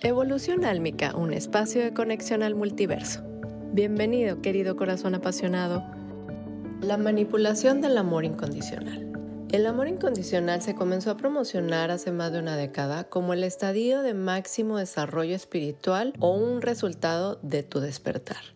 Evolución Álmica, un espacio de conexión al multiverso. Bienvenido, querido corazón apasionado. La manipulación del amor incondicional. El amor incondicional se comenzó a promocionar hace más de una década como el estadio de máximo desarrollo espiritual o un resultado de tu despertar.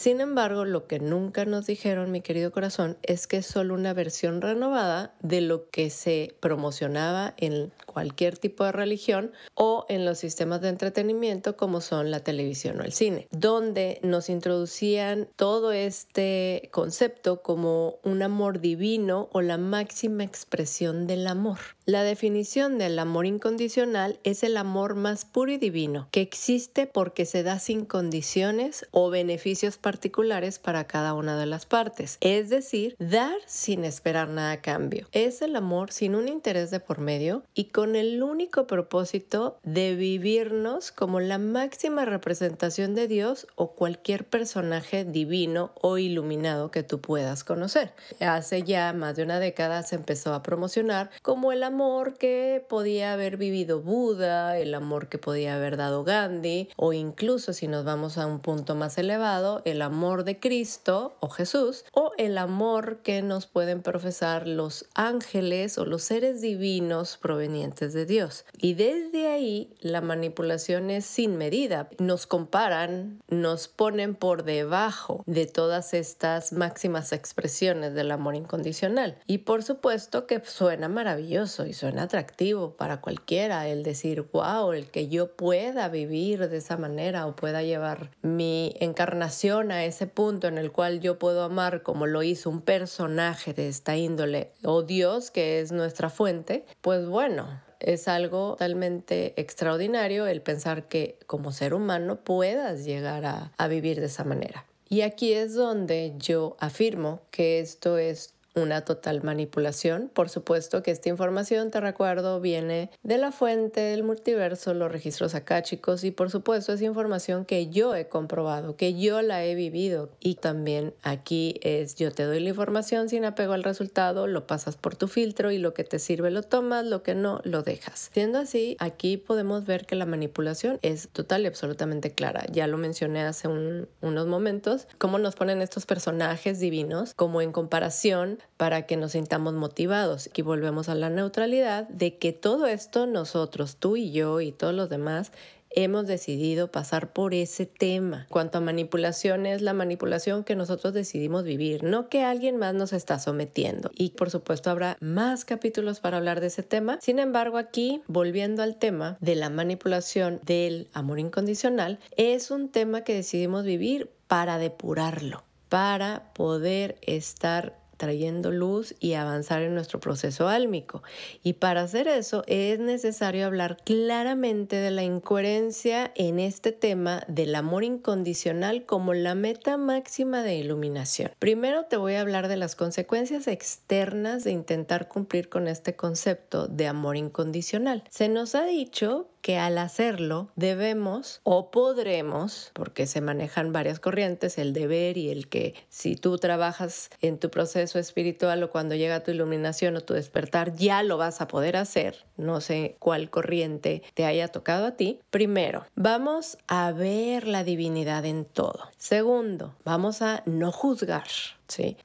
Sin embargo, lo que nunca nos dijeron, mi querido corazón, es que es solo una versión renovada de lo que se promocionaba en cualquier tipo de religión o en los sistemas de entretenimiento como son la televisión o el cine, donde nos introducían todo este concepto como un amor divino o la máxima expresión del amor. La definición del amor incondicional es el amor más puro y divino, que existe porque se da sin condiciones o beneficios particulares para cada una de las partes, es decir, dar sin esperar nada a cambio. Es el amor sin un interés de por medio y con el único propósito de vivirnos como la máxima representación de Dios o cualquier personaje divino o iluminado que tú puedas conocer. Hace ya más de una década se empezó a promocionar como el amor que podía haber vivido Buda, el amor que podía haber dado Gandhi, o incluso si nos vamos a un punto más elevado, el amor de Cristo o Jesús, o el amor que nos pueden profesar los ángeles o los seres divinos provenientes de Dios. Y desde ahí la manipulación es sin medida. Nos comparan, nos ponen por debajo de todas estas máximas expresiones del amor incondicional. Y por supuesto que suena maravilloso y suena atractivo para cualquiera el decir, wow, el que yo pueda vivir de esa manera o pueda llevar mi encarnación a ese punto en el cual yo puedo amar como lo hizo un personaje de esta índole o Dios que es nuestra fuente, pues bueno, es algo totalmente extraordinario el pensar que como ser humano puedas llegar a, a, vivir de esa manera. Y aquí es donde yo afirmo que esto es una total manipulación. Por supuesto que esta información, te recuerdo, viene de la fuente del multiverso, los registros chicos y por supuesto es información que yo he comprobado, que yo la he vivido. Y también aquí es yo te doy la información sin apego al resultado, lo pasas por tu filtro y lo que te sirve lo tomas, lo que no lo dejas. Siendo así, aquí podemos ver que la manipulación es total y absolutamente clara. Ya lo mencioné hace unos momentos, cómo nos ponen estos personajes divinos como en comparación para que nos sintamos motivados. Y volvemos a la neutralidad de que todo esto nosotros, tú y yo y todos los demás, hemos decidido pasar por ese tema. Cuanto a manipulación es la manipulación que nosotros decidimos vivir, no que alguien más nos está sometiendo. Y por supuesto habrá más capítulos para hablar de ese tema. Sin embargo, aquí, volviendo al tema de la manipulación del amor incondicional, es un tema que decidimos vivir para depurarlo, para poder estar trayendo luz y avanzar en nuestro proceso álmico. Y para hacer eso es necesario hablar claramente de la incoherencia en este tema del amor incondicional como la meta máxima de iluminación. Primero te voy a hablar de las consecuencias externas de intentar cumplir con este concepto de amor incondicional. Se nos ha dicho que al hacerlo debemos o podremos, porque se manejan varias corrientes, el deber y el que si tú trabajas en tu proceso espiritual o cuando llega tu iluminación o tu despertar, ya lo vas a poder hacer. No sé cuál corriente te haya tocado a ti. Primero, vamos a ver la divinidad en todo. Segundo, vamos a no juzgar.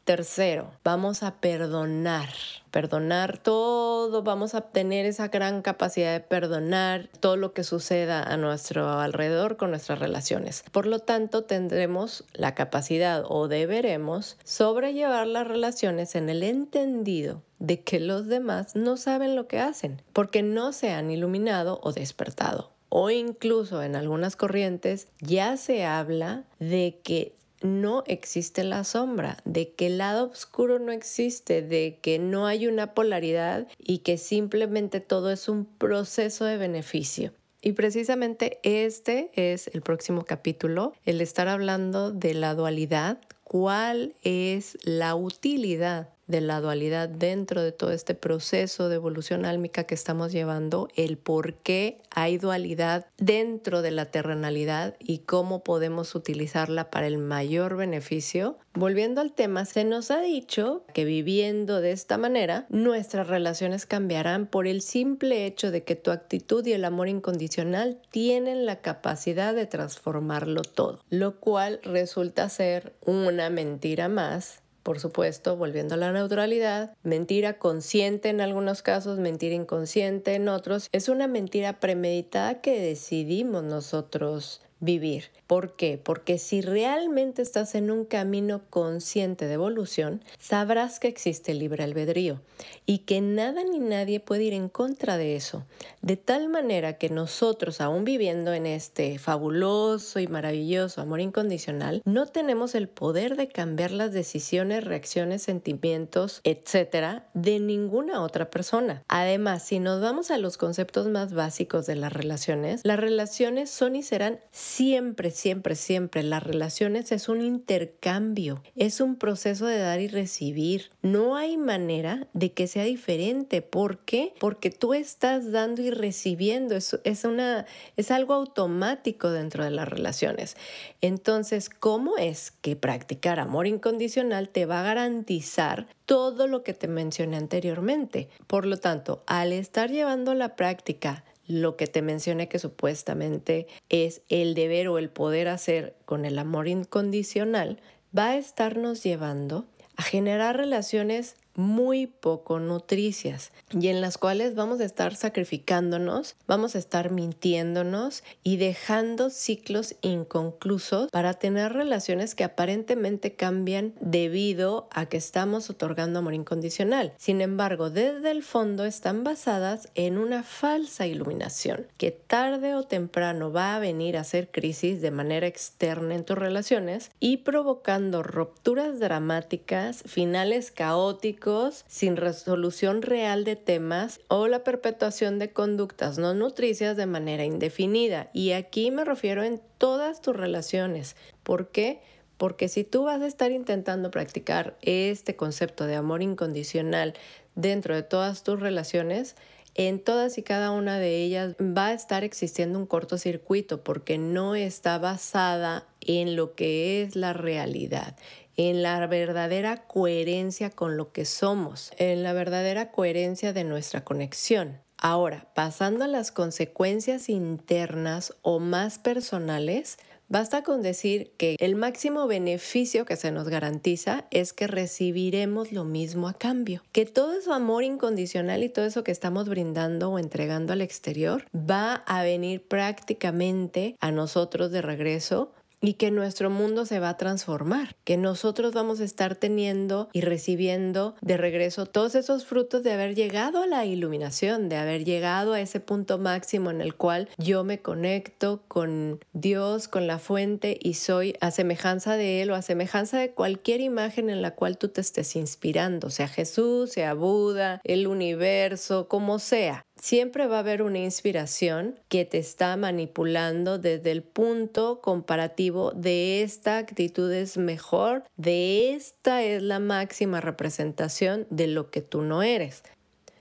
Tercero, vamos a perdonar, perdonar todo, vamos a tener esa gran capacidad de perdonar todo lo que suceda a nuestro alrededor con nuestras relaciones. Por lo tanto, tendremos la capacidad o deberemos sobrellevar las relaciones en el entendido de que los demás no saben lo que hacen, porque no se han iluminado o despertado. O incluso en algunas corrientes ya se habla de que no existe la sombra, de que el lado oscuro no existe, de que no hay una polaridad y que simplemente todo es un proceso de beneficio. Y precisamente este es el próximo capítulo, el estar hablando de la dualidad, cuál es la utilidad de la dualidad dentro de todo este proceso de evolución álmica que estamos llevando, el por qué hay dualidad dentro de la terrenalidad y cómo podemos utilizarla para el mayor beneficio. Volviendo al tema, se nos ha dicho que viviendo de esta manera, nuestras relaciones cambiarán por el simple hecho de que tu actitud y el amor incondicional tienen la capacidad de transformarlo todo, lo cual resulta ser una mentira más por supuesto, volviendo a la neutralidad, mentira consciente en algunos casos, mentira inconsciente en otros, es una mentira premeditada que decidimos nosotros vivir. ¿Por qué? Porque si realmente estás en un camino consciente de evolución, sabrás que existe el libre albedrío y que nada ni nadie puede ir en contra de eso. De tal manera que nosotros, aún viviendo en este fabuloso y maravilloso amor incondicional, no tenemos el poder de cambiar las decisiones, reacciones, sentimientos, etcétera, de ninguna otra persona. Además, si nos vamos a los conceptos más básicos de las relaciones, las relaciones son y serán siempre siempre, siempre las relaciones es un intercambio, es un proceso de dar y recibir. No hay manera de que sea diferente. ¿Por qué? Porque tú estás dando y recibiendo. Es, es, una, es algo automático dentro de las relaciones. Entonces, ¿cómo es que practicar amor incondicional te va a garantizar todo lo que te mencioné anteriormente? Por lo tanto, al estar llevando la práctica lo que te mencioné que supuestamente es el deber o el poder hacer con el amor incondicional, va a estarnos llevando a generar relaciones muy poco nutricias y en las cuales vamos a estar sacrificándonos, vamos a estar mintiéndonos y dejando ciclos inconclusos para tener relaciones que aparentemente cambian debido a que estamos otorgando amor incondicional. Sin embargo, desde el fondo están basadas en una falsa iluminación que tarde o temprano va a venir a hacer crisis de manera externa en tus relaciones y provocando rupturas dramáticas, finales caóticos, sin resolución real de temas o la perpetuación de conductas no nutricias de manera indefinida. Y aquí me refiero en todas tus relaciones. ¿Por qué? Porque si tú vas a estar intentando practicar este concepto de amor incondicional dentro de todas tus relaciones, en todas y cada una de ellas va a estar existiendo un cortocircuito porque no está basada en lo que es la realidad, en la verdadera coherencia con lo que somos, en la verdadera coherencia de nuestra conexión. Ahora, pasando a las consecuencias internas o más personales, Basta con decir que el máximo beneficio que se nos garantiza es que recibiremos lo mismo a cambio, que todo ese amor incondicional y todo eso que estamos brindando o entregando al exterior va a venir prácticamente a nosotros de regreso y que nuestro mundo se va a transformar, que nosotros vamos a estar teniendo y recibiendo de regreso todos esos frutos de haber llegado a la iluminación, de haber llegado a ese punto máximo en el cual yo me conecto con Dios, con la fuente y soy a semejanza de Él o a semejanza de cualquier imagen en la cual tú te estés inspirando, sea Jesús, sea Buda, el universo, como sea. Siempre va a haber una inspiración que te está manipulando desde el punto comparativo de esta actitud es mejor, de esta es la máxima representación de lo que tú no eres.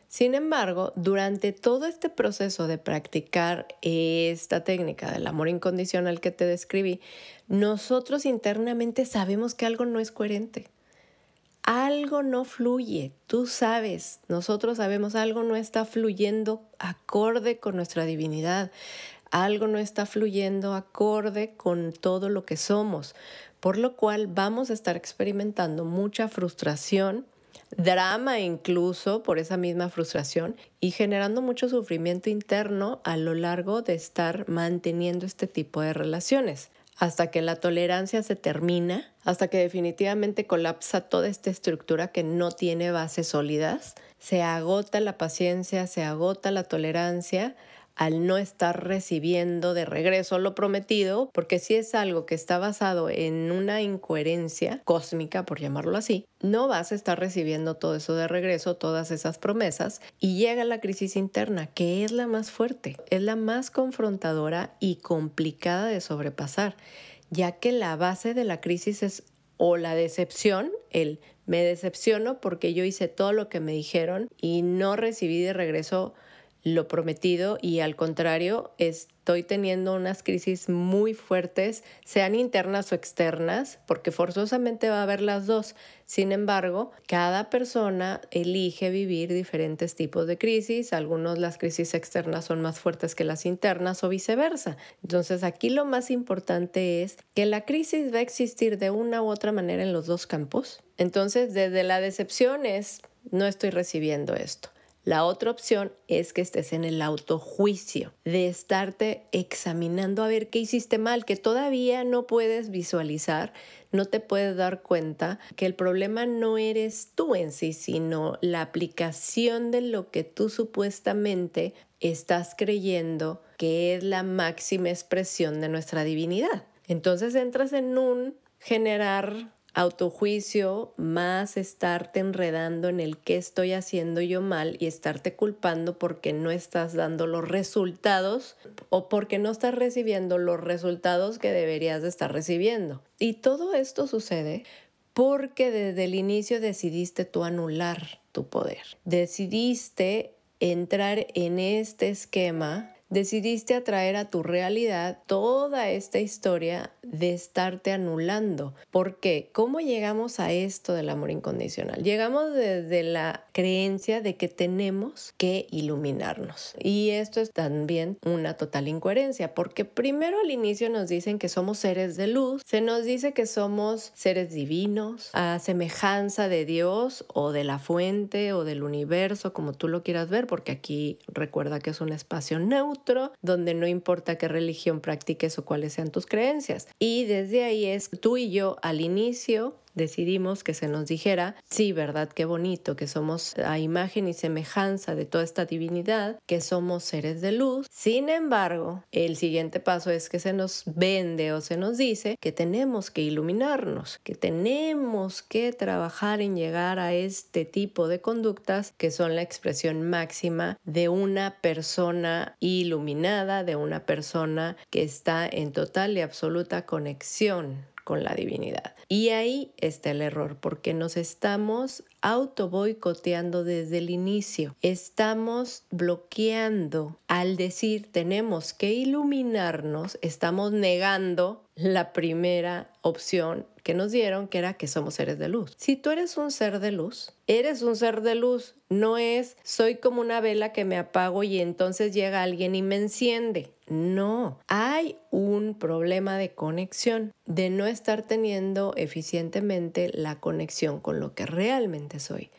Sin embargo, durante todo este proceso de practicar esta técnica del amor incondicional que te describí, nosotros internamente sabemos que algo no es coherente algo no fluye, tú sabes, nosotros sabemos algo no está fluyendo acorde con nuestra divinidad, algo no está fluyendo acorde con todo lo que somos, por lo cual vamos a estar experimentando mucha frustración, drama incluso por esa misma frustración y generando mucho sufrimiento interno a lo largo de estar manteniendo este tipo de relaciones hasta que la tolerancia se termina, hasta que definitivamente colapsa toda esta estructura que no tiene bases sólidas, se agota la paciencia, se agota la tolerancia al no estar recibiendo de regreso lo prometido, porque si es algo que está basado en una incoherencia cósmica, por llamarlo así, no vas a estar recibiendo todo eso de regreso, todas esas promesas, y llega la crisis interna, que es la más fuerte, es la más confrontadora y complicada de sobrepasar, ya que la base de la crisis es o la decepción el me decepciono porque yo hice todo lo que me dijeron y no recibí de regreso lo prometido y al contrario, estoy teniendo unas crisis muy fuertes, sean internas o externas, porque forzosamente va a haber las dos. Sin embargo, cada persona elige vivir diferentes tipos de crisis, algunos las crisis externas son más fuertes que las internas o viceversa. Entonces aquí lo más importante es que la crisis va a existir de una u otra manera en los dos campos. Entonces, desde la decepción es, no estoy recibiendo esto la otra opción es que estés en el autojuicio, de estarte examinando a ver qué hiciste mal, que todavía no puedes visualizar, no te puedes dar cuenta que el problema no eres tú en sí, sino la aplicación de lo que tú supuestamente estás creyendo que es la máxima expresión de nuestra divinidad. Entonces entras en un generar autojuicio más estarte enredando en el qué estoy haciendo yo mal y estarte culpando porque no estás dando los resultados o porque no estás recibiendo los resultados que deberías de estar recibiendo. Y todo esto sucede porque desde el inicio decidiste tú anular tu poder. Decidiste entrar en este esquema decidiste atraer a tu realidad toda esta historia de estarte anulando. ¿Por qué? ¿Cómo llegamos a esto del amor incondicional? Llegamos desde la creencia de que tenemos que iluminarnos. Y esto es también una total incoherencia, porque primero al inicio nos dicen que somos seres de luz, se nos dice que somos seres divinos, a semejanza de Dios o de la fuente o del universo, como tú lo quieras ver, porque aquí recuerda que es un espacio neutro donde no importa qué religión practiques o cuáles sean tus creencias. Y desde ahí es tú y yo al inicio decidimos que se nos dijera, sí, ¿verdad? Qué bonito, que somos a imagen y semejanza de toda esta divinidad, que somos seres de luz. Sin embargo, el siguiente paso es que se nos vende o se nos dice que tenemos que iluminarnos, que tenemos que trabajar en llegar a este tipo de conductas que son la expresión máxima de una persona iluminada, de una persona que está en total y absoluta conexión con la divinidad. Y ahí está el error, porque nos estamos auto boicoteando desde el inicio. Estamos bloqueando al decir tenemos que iluminarnos, estamos negando la primera opción que nos dieron, que era que somos seres de luz. Si tú eres un ser de luz, eres un ser de luz, no es soy como una vela que me apago y entonces llega alguien y me enciende. No, hay un problema de conexión, de no estar teniendo eficientemente la conexión con lo que realmente soy.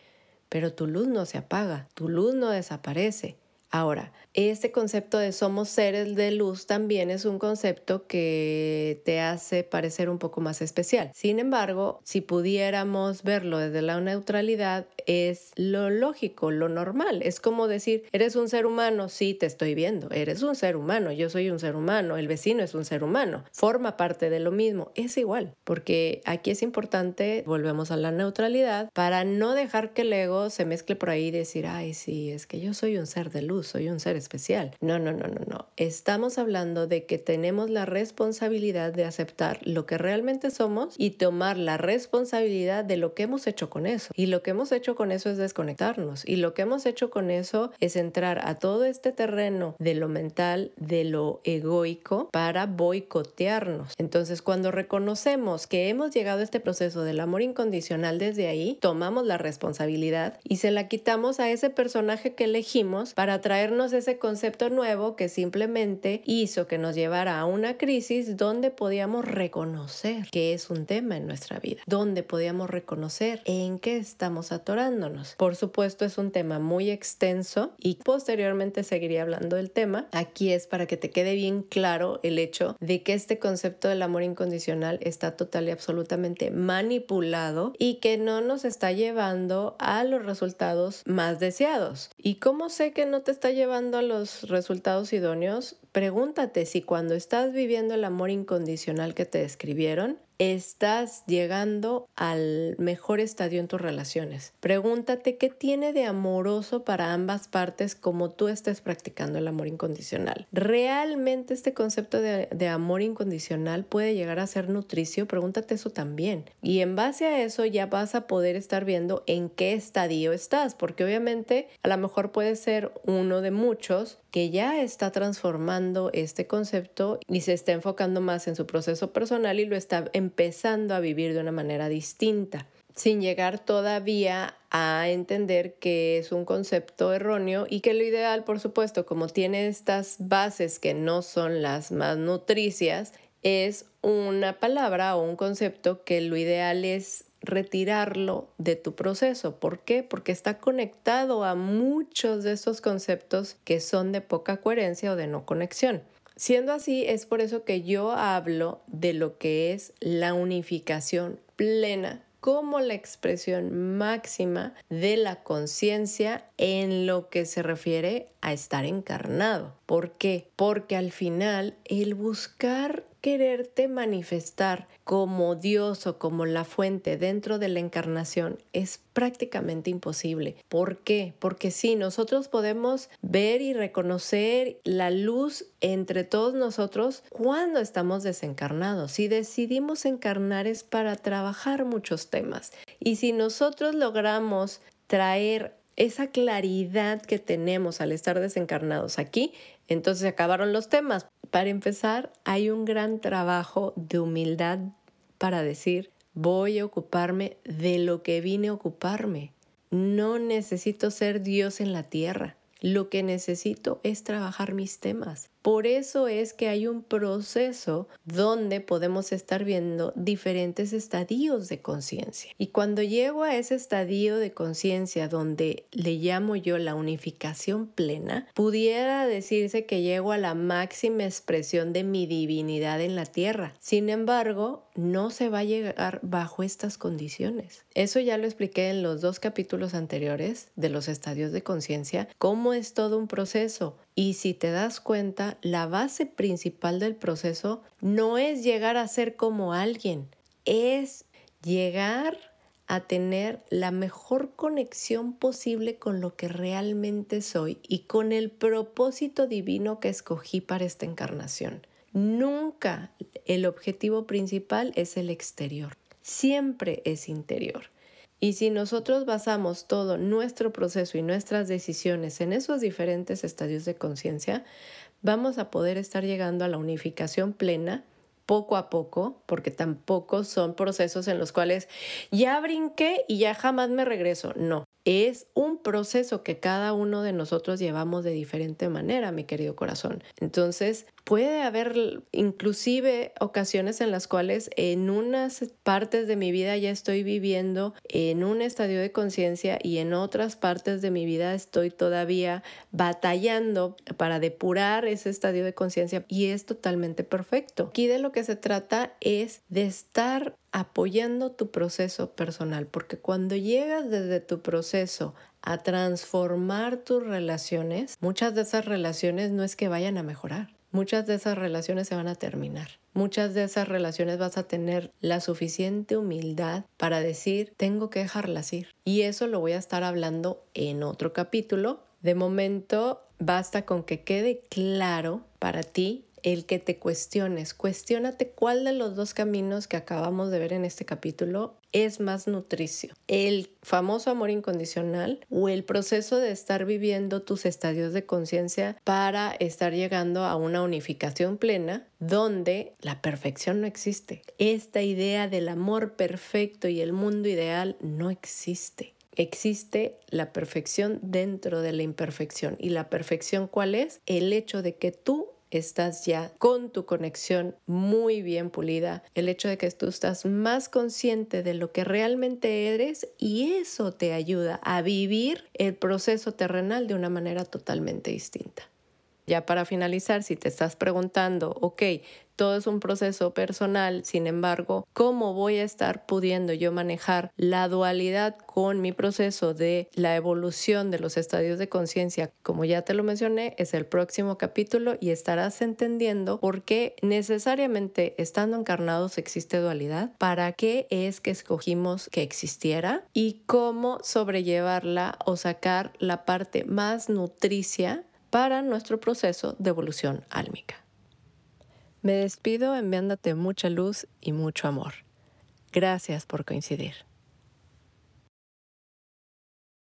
Pero tu luz no se apaga, tu luz no desaparece. Ahora, este concepto de somos seres de luz también es un concepto que te hace parecer un poco más especial. Sin embargo, si pudiéramos verlo desde la neutralidad, es lo lógico, lo normal. Es como decir, eres un ser humano, sí, te estoy viendo, eres un ser humano, yo soy un ser humano, el vecino es un ser humano, forma parte de lo mismo, es igual, porque aquí es importante, volvemos a la neutralidad, para no dejar que el ego se mezcle por ahí y decir, ay, sí, es que yo soy un ser de luz soy un ser especial. No, no, no, no, no. Estamos hablando de que tenemos la responsabilidad de aceptar lo que realmente somos y tomar la responsabilidad de lo que hemos hecho con eso. Y lo que hemos hecho con eso es desconectarnos. Y lo que hemos hecho con eso es entrar a todo este terreno de lo mental, de lo egoico, para boicotearnos. Entonces, cuando reconocemos que hemos llegado a este proceso del amor incondicional desde ahí, tomamos la responsabilidad y se la quitamos a ese personaje que elegimos para traer traernos ese concepto nuevo que simplemente hizo que nos llevara a una crisis donde podíamos reconocer que es un tema en nuestra vida, donde podíamos reconocer en qué estamos atorándonos. Por supuesto es un tema muy extenso y posteriormente seguiría hablando del tema. Aquí es para que te quede bien claro el hecho de que este concepto del amor incondicional está total y absolutamente manipulado y que no nos está llevando a los resultados más deseados. ¿Y cómo sé que no te está llevando a los resultados idóneos, pregúntate si cuando estás viviendo el amor incondicional que te describieron, estás llegando al mejor estadio en tus relaciones. Pregúntate qué tiene de amoroso para ambas partes como tú estés practicando el amor incondicional. ¿Realmente este concepto de, de amor incondicional puede llegar a ser nutricio? Pregúntate eso también. Y en base a eso ya vas a poder estar viendo en qué estadio estás, porque obviamente a lo mejor puede ser uno de muchos que ya está transformando este concepto y se está enfocando más en su proceso personal y lo está empezando a vivir de una manera distinta, sin llegar todavía a entender que es un concepto erróneo y que lo ideal, por supuesto, como tiene estas bases que no son las más nutricias, es una palabra o un concepto que lo ideal es retirarlo de tu proceso. ¿Por qué? Porque está conectado a muchos de esos conceptos que son de poca coherencia o de no conexión. Siendo así, es por eso que yo hablo de lo que es la unificación plena como la expresión máxima de la conciencia en lo que se refiere a estar encarnado. ¿Por qué? Porque al final el buscar quererte manifestar como Dios o como la fuente dentro de la encarnación es prácticamente imposible. ¿Por qué? Porque sí, nosotros podemos ver y reconocer la luz entre todos nosotros cuando estamos desencarnados. Si decidimos encarnar es para trabajar muchos temas. Y si nosotros logramos traer esa claridad que tenemos al estar desencarnados aquí, entonces acabaron los temas. Para empezar, hay un gran trabajo de humildad para decir, voy a ocuparme de lo que vine a ocuparme. No necesito ser Dios en la tierra. Lo que necesito es trabajar mis temas. Por eso es que hay un proceso donde podemos estar viendo diferentes estadios de conciencia. Y cuando llego a ese estadio de conciencia donde le llamo yo la unificación plena, pudiera decirse que llego a la máxima expresión de mi divinidad en la tierra. Sin embargo, no se va a llegar bajo estas condiciones. Eso ya lo expliqué en los dos capítulos anteriores de los estadios de conciencia, cómo es todo un proceso. Y si te das cuenta, la base principal del proceso no es llegar a ser como alguien, es llegar a tener la mejor conexión posible con lo que realmente soy y con el propósito divino que escogí para esta encarnación. Nunca el objetivo principal es el exterior, siempre es interior. Y si nosotros basamos todo nuestro proceso y nuestras decisiones en esos diferentes estadios de conciencia, vamos a poder estar llegando a la unificación plena poco a poco, porque tampoco son procesos en los cuales ya brinqué y ya jamás me regreso. No, es un proceso que cada uno de nosotros llevamos de diferente manera, mi querido corazón. Entonces, puede haber inclusive ocasiones en las cuales en unas partes de mi vida ya estoy viviendo en un estadio de conciencia y en otras partes de mi vida estoy todavía batallando para depurar ese estadio de conciencia y es totalmente perfecto. Aquí de lo que se trata es de estar apoyando tu proceso personal, porque cuando llegas desde tu a transformar tus relaciones, muchas de esas relaciones no es que vayan a mejorar, muchas de esas relaciones se van a terminar. Muchas de esas relaciones vas a tener la suficiente humildad para decir, tengo que dejarlas ir. Y eso lo voy a estar hablando en otro capítulo. De momento, basta con que quede claro para ti el que te cuestiones. Cuestiónate cuál de los dos caminos que acabamos de ver en este capítulo es más nutricio. El famoso amor incondicional o el proceso de estar viviendo tus estadios de conciencia para estar llegando a una unificación plena donde la perfección no existe. Esta idea del amor perfecto y el mundo ideal no existe existe la perfección dentro de la imperfección. ¿Y la perfección cuál es? El hecho de que tú estás ya con tu conexión muy bien pulida, el hecho de que tú estás más consciente de lo que realmente eres y eso te ayuda a vivir el proceso terrenal de una manera totalmente distinta. Ya para finalizar, si te estás preguntando, ok, todo es un proceso personal, sin embargo, ¿cómo voy a estar pudiendo yo manejar la dualidad con mi proceso de la evolución de los estadios de conciencia? Como ya te lo mencioné, es el próximo capítulo y estarás entendiendo por qué necesariamente estando encarnados existe dualidad, para qué es que escogimos que existiera y cómo sobrellevarla o sacar la parte más nutricia para nuestro proceso de evolución álmica. Me despido enviándote mucha luz y mucho amor. Gracias por coincidir.